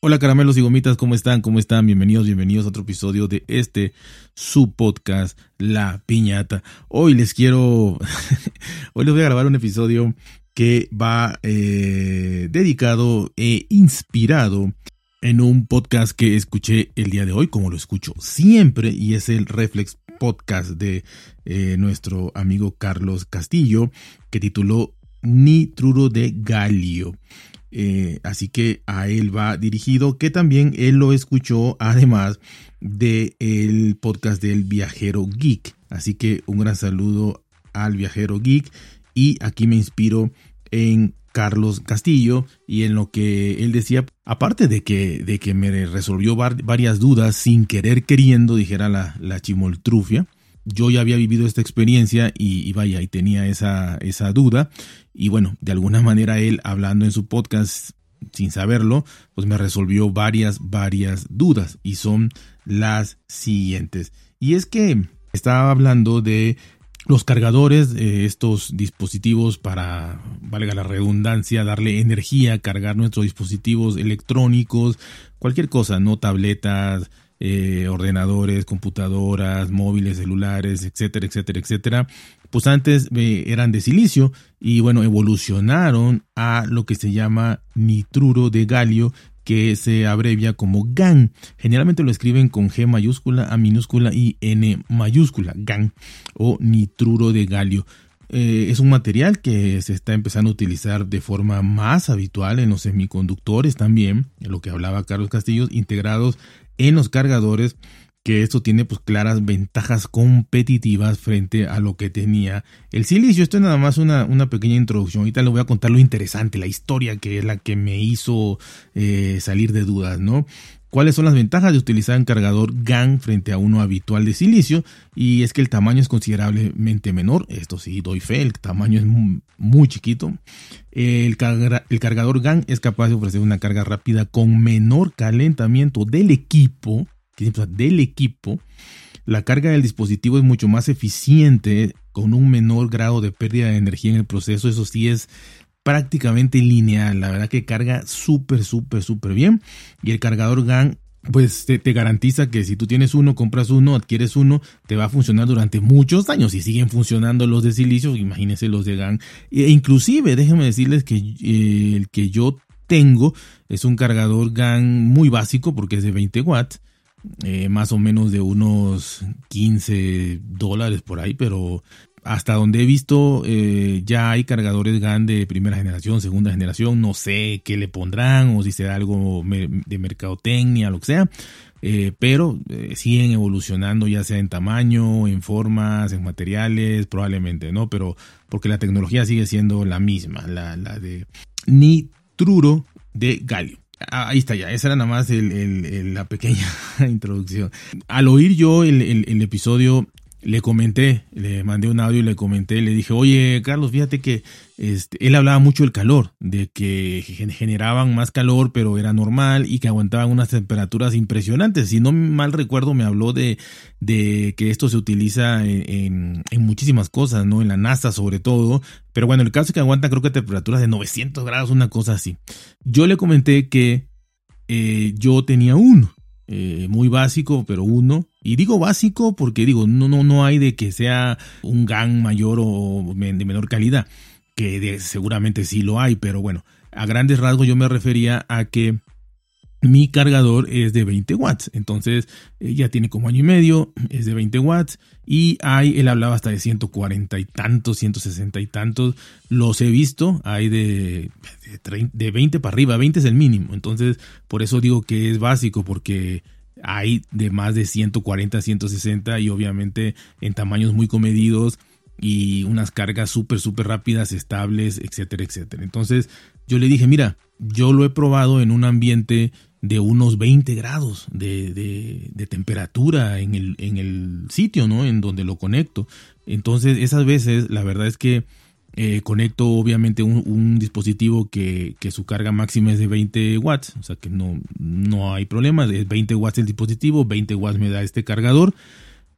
Hola caramelos y gomitas, ¿cómo están? ¿Cómo están? Bienvenidos, bienvenidos a otro episodio de este su podcast, La Piñata. Hoy les quiero, hoy les voy a grabar un episodio que va eh, dedicado e inspirado en un podcast que escuché el día de hoy, como lo escucho siempre, y es el Reflex Podcast de eh, nuestro amigo Carlos Castillo, que tituló Nitruro de Galio. Eh, así que a él va dirigido, que también él lo escuchó además del el podcast del viajero geek. Así que un gran saludo al viajero geek y aquí me inspiro en Carlos Castillo y en lo que él decía, aparte de que, de que me resolvió varias dudas sin querer queriendo, dijera la, la chimoltrufia, yo ya había vivido esta experiencia y, vaya, y tenía esa, esa duda. Y bueno, de alguna manera él hablando en su podcast sin saberlo, pues me resolvió varias, varias dudas y son las siguientes. Y es que estaba hablando de los cargadores, estos dispositivos para, valga la redundancia, darle energía, cargar nuestros dispositivos electrónicos, cualquier cosa, no tabletas, eh, ordenadores, computadoras, móviles, celulares, etcétera, etcétera, etcétera, pues antes eh, eran de silicio y bueno, evolucionaron a lo que se llama nitruro de galio que se abrevia como GAN. Generalmente lo escriben con G mayúscula, A minúscula y N mayúscula, GAN o nitruro de galio. Eh, es un material que se está empezando a utilizar de forma más habitual en los semiconductores también, en lo que hablaba Carlos Castillos, integrados en los cargadores que esto tiene pues claras ventajas competitivas frente a lo que tenía el silicio. Esto es nada más una, una pequeña introducción. Ahorita les voy a contar lo interesante, la historia que es la que me hizo eh, salir de dudas, ¿no? ¿Cuáles son las ventajas de utilizar un cargador GAN frente a uno habitual de silicio? Y es que el tamaño es considerablemente menor. Esto sí, doy fe, el tamaño es muy, chiquito. El, el cargador GAN es capaz de ofrecer una carga rápida con menor calentamiento del equipo del equipo, la carga del dispositivo es mucho más eficiente con un menor grado de pérdida de energía en el proceso. Eso sí es prácticamente lineal. La verdad que carga súper, súper, súper bien. Y el cargador GAN pues te, garantiza que si tú tienes uno, compras uno, adquieres uno, te va a funcionar durante muchos años. Y siguen funcionando los de silicio, imagínense los de GAN. E inclusive, déjenme decirles que eh, el que yo tengo es un cargador GAN muy básico porque es de 20 watts eh, más o menos de unos 15 dólares por ahí, pero hasta donde he visto eh, ya hay cargadores GAN de primera generación, segunda generación, no sé qué le pondrán o si será algo de mercadotecnia, lo que sea, eh, pero siguen evolucionando ya sea en tamaño, en formas, en materiales, probablemente, ¿no? Pero porque la tecnología sigue siendo la misma, la, la de nitruro de galio. Ah, ahí está ya, esa era nada más la pequeña introducción. Al oír yo el, episodio, le comenté, le mandé un audio y le comenté, le dije, oye Carlos, fíjate que este, él hablaba mucho del calor, de que generaban más calor, pero era normal y que aguantaban unas temperaturas impresionantes. Si no mal recuerdo, me habló de, de que esto se utiliza en, muchísimas cosas, ¿no? En la NASA sobre todo. Pero bueno, el caso es que aguantan creo que temperaturas de 900 grados, una cosa así. Yo le comenté que eh, yo tenía uno. Eh, muy básico, pero uno. Y digo básico porque digo, no, no, no hay de que sea un GAN mayor o de menor calidad que seguramente sí lo hay, pero bueno, a grandes rasgos yo me refería a que mi cargador es de 20 watts, entonces eh, ya tiene como año y medio, es de 20 watts. Y hay, él hablaba hasta de 140 y tantos, 160 y tantos, los he visto, hay de, de, de 20 para arriba, 20 es el mínimo, entonces por eso digo que es básico porque hay de más de 140, 160 y obviamente en tamaños muy comedidos y unas cargas súper, súper rápidas, estables, etcétera, etcétera. Entonces yo le dije, mira, yo lo he probado en un ambiente de unos 20 grados de, de, temperatura en el, en el sitio, ¿no? En donde lo conecto. Entonces esas veces la verdad es que eh, conecto obviamente un, dispositivo que, que, su carga máxima es de 20 watts, o sea que no, no hay problema, es 20 watts el dispositivo, 20 watts me da este cargador,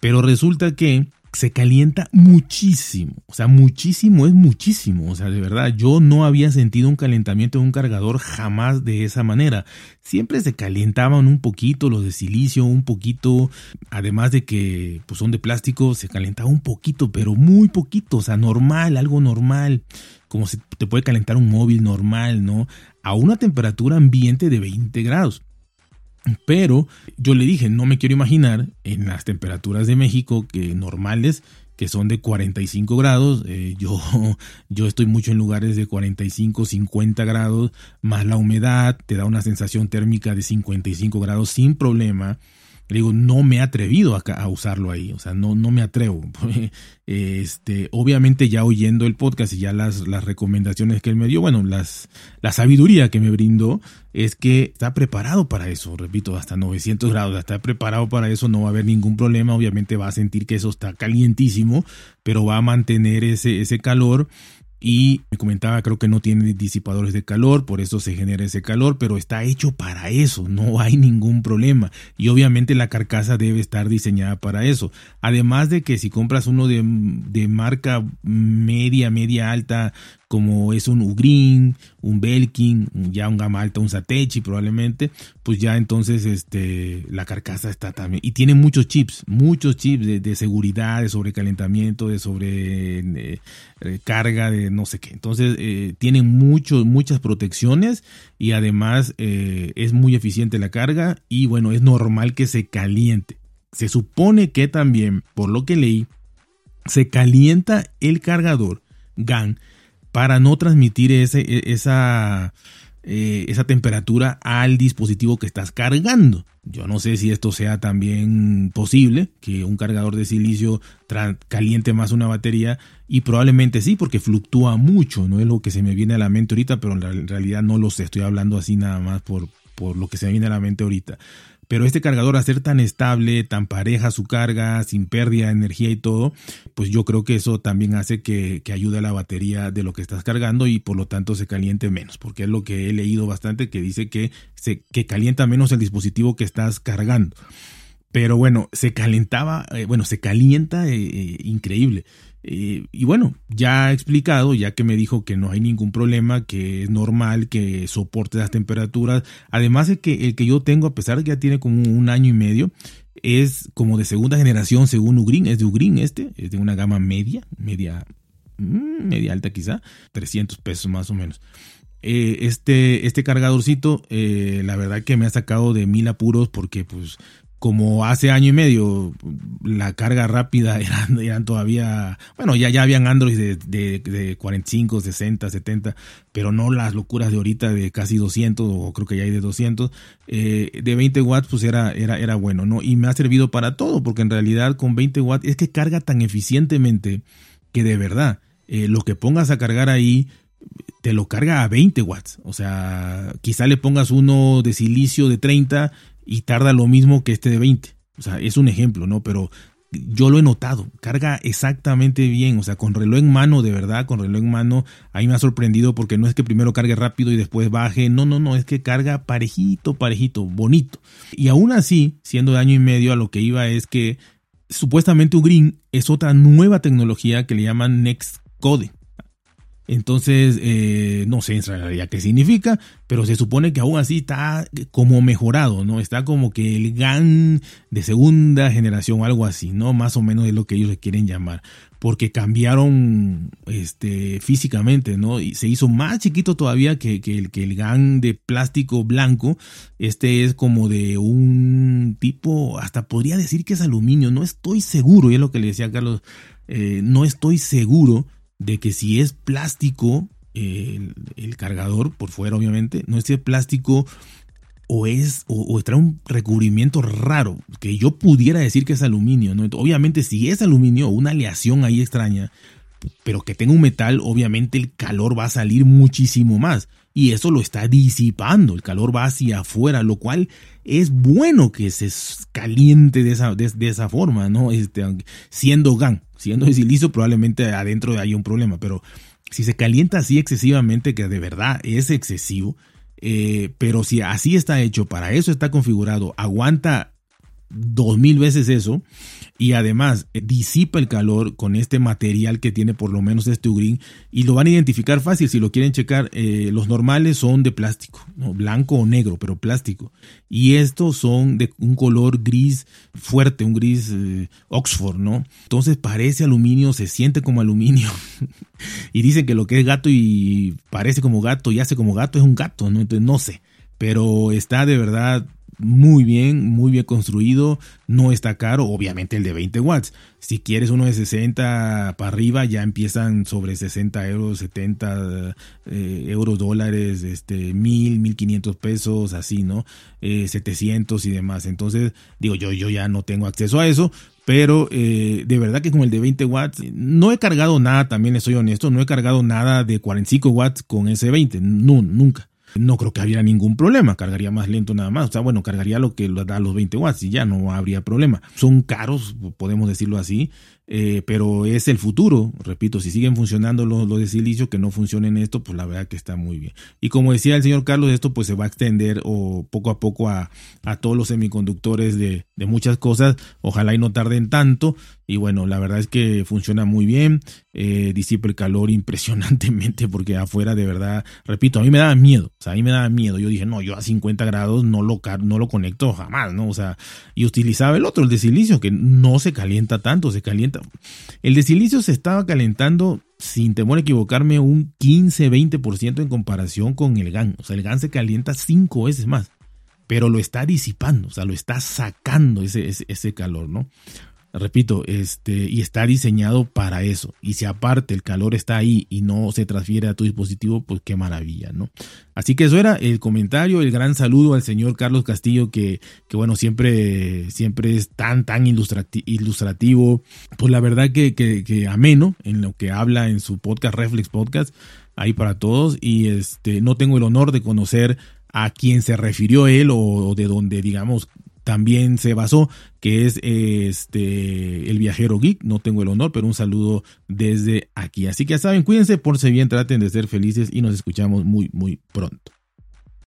pero resulta que se calienta muchísimo, o sea, muchísimo es muchísimo, o sea, de verdad, yo no había sentido un calentamiento de un cargador jamás de esa manera. Siempre se calentaban un poquito los de silicio, un poquito, además de que pues son de plástico, se calentaba un poquito, pero muy poquito, o sea, normal, algo normal, como se te puede calentar un móvil normal, ¿no? A una temperatura ambiente de 20 grados. Pero yo le dije, no me quiero imaginar en las temperaturas de México que normales, que son de 45 grados, eh, yo, yo estoy mucho en lugares de 45, 50 grados, más la humedad te da una sensación térmica de 55 grados sin problema. Le digo, no me he atrevido a, a, usarlo ahí, o sea, no, no me atrevo. Este, obviamente ya oyendo el podcast y ya las, las recomendaciones que él me dio, bueno, las, la sabiduría que me brindó es que está preparado para eso, repito, hasta 900 grados, está preparado para eso, no va a haber ningún problema, obviamente va a sentir que eso está calientísimo, pero va a mantener ese, ese calor y me comentaba, creo que no tiene disipadores de calor, por eso se genera ese calor, pero está hecho para eso, no hay ningún problema. Y obviamente la carcasa debe estar diseñada para eso. Además de que si compras uno de, de marca media, media alta, como es un Ugrin, un Belkin, ya un gama alta, un Satechi probablemente, pues ya entonces este, la carcasa está también. Y tiene muchos chips, muchos chips de, seguridad, de sobrecalentamiento, de sobrecarga, eh, carga, de no sé qué. Entonces eh, tiene mucho, muchas protecciones y además eh, es muy eficiente la carga y bueno, es normal que se caliente. Se supone que también, por lo que leí, se calienta el cargador GAN para no transmitir ese, e, esa, eh, esa temperatura al dispositivo que estás cargando. Yo no sé si esto sea también posible, que un cargador de silicio caliente más una batería y probablemente sí, porque fluctúa mucho, no es lo que se me viene a la mente ahorita, pero en realidad no lo sé, estoy hablando así nada más por, por lo que se me viene a la mente ahorita. Pero este cargador, a ser tan estable, tan pareja su carga, sin pérdida de energía y todo, pues yo creo que eso también hace que, ayude a la batería de lo que estás cargando y por lo tanto se caliente menos, porque es lo que he leído bastante que dice que, se, que calienta menos el dispositivo que estás cargando. Pero bueno, se calentaba, eh, bueno, se calienta eh, eh, increíble. Y bueno, ya explicado, ya que me dijo que no hay ningún problema, que es normal, que soporte las temperaturas. Además de que el que yo tengo, a pesar de que ya tiene como un año y medio, es como de segunda generación según Ugrin, es de Ugrin este, es de una gama media, media, mm, media alta quizá, 300 pesos más o menos. Este, este cargadorcito, la verdad que me ha sacado de mil apuros porque pues como hace año y medio la carga rápida eran, todavía, bueno, ya, ya habían Android de, de, 45, 60, 70, pero no las locuras de ahorita de casi 200 o creo que ya hay de 200, eh, de 20 watts pues era, era, era bueno, ¿no? Y me ha servido para todo, porque en realidad con 20 watts es que carga tan eficientemente que de verdad, eh, lo que pongas a cargar ahí, te lo carga a 20 watts. O sea, quizá le pongas uno de silicio de 30 y tarda lo mismo que este de 20. O sea, es un ejemplo, ¿no? Pero yo lo he notado, carga exactamente bien, o sea, con reloj en mano, de verdad, con reloj en mano, ahí me ha sorprendido porque no es que primero cargue rápido y después baje, no, no, no, es que carga parejito, parejito, bonito. Y aún así, siendo de año y medio, a lo que iba es que supuestamente Ugreen es otra nueva tecnología que le llaman Next Code. Entonces, eh, no sé en realidad qué significa, pero se supone que aún así está como mejorado, ¿no? Está como que el GAN de segunda generación algo así, ¿no? Más o menos es lo que ellos le quieren llamar, porque cambiaron este, físicamente, ¿no? Y se hizo más chiquito todavía que, el, que el GAN de plástico blanco. Este es como de un tipo, hasta podría decir que es aluminio, no estoy seguro, y es lo que le decía a Carlos, eh, no estoy seguro de que si es plástico, el, cargador por fuera obviamente, no es plástico o es o, trae un recubrimiento raro que yo pudiera decir que es aluminio, ¿no? Obviamente si es aluminio o una aleación ahí extraña, pero que tenga un metal, obviamente el calor va a salir muchísimo más y eso lo está disipando, el calor va hacia afuera, lo cual es bueno que se caliente de esa, de, esa forma, ¿no? Este, siendo GAN, siendo de silicio, probablemente adentro haya un problema, pero si se calienta así excesivamente, que de verdad es excesivo, eh, pero si así está hecho, para eso está configurado, aguanta dos mil veces eso y además eh, disipa el calor con este material que tiene por lo menos este Ugreen y lo van a identificar fácil si lo quieren checar. Eh, los normales son de plástico, blanco o negro, pero plástico. Y estos son de un color gris fuerte, un gris eh, Oxford, ¿no? Entonces parece aluminio, se siente como aluminio. y dicen que lo que es gato y parece como gato y hace como gato es un gato, ¿no? Entonces no sé. Pero está de verdad muy bien, muy bien construido, no está caro, obviamente el de 20 watts. Si quieres uno de 60 para arriba, ya empiezan sobre 60 euros, 70 eh, euros, dólares, este, 1000, 1500 pesos, así, ¿no? 700 eh, y demás. Entonces, digo, yo, yo ya no tengo acceso a eso, pero eh, de verdad que con el de 20 watts no he cargado nada, también estoy honesto, no he cargado nada de 45 watts con ese 20, no, nunca no creo que habría ningún problema, cargaría más lento nada más, o sea, bueno, cargaría lo que da los 20 watts y ya no habría problema. Son caros, podemos decirlo así, eh, pero es el futuro, repito, si siguen funcionando los, de silicio, que no funcionen esto, pues la verdad que está muy bien. Y como decía el señor Carlos, esto pues se va a extender o poco a poco a, a todos los semiconductores de, de, muchas cosas, ojalá y no tarden tanto, y bueno, la verdad es que funciona muy bien, eh, disipa el calor impresionantemente, porque afuera de verdad, repito, a mí me daba miedo, o sea, a mí me daba miedo, yo dije, no, yo a 50 grados no lo, no lo conecto jamás, ¿no? O sea, y utilizaba el otro, el de silicio, que no se calienta tanto, se calienta el de silicio se estaba calentando, sin temor a equivocarme, un 15-20% en comparación con el GAN. O sea, el GAN se calienta cinco veces más, pero lo está disipando, o sea, lo está sacando ese, ese calor, ¿no? Repito, este, y está diseñado para eso. Y si aparte el calor está ahí y no se transfiere a tu dispositivo, pues qué maravilla, ¿no? Así que eso era el comentario, el gran saludo al señor Carlos Castillo, que, que bueno, siempre, siempre es tan, tan ilustrativo. Pues la verdad que, que, ameno en lo que habla en su podcast, Reflex Podcast, ahí para todos. Y este, no tengo el honor de conocer a quién se refirió él o de donde, digamos, también se basó, que es este el viajero geek. No tengo el honor, pero un saludo desde aquí. Así que ya saben, cuídense, por si bien, traten de ser felices y nos escuchamos muy, muy pronto.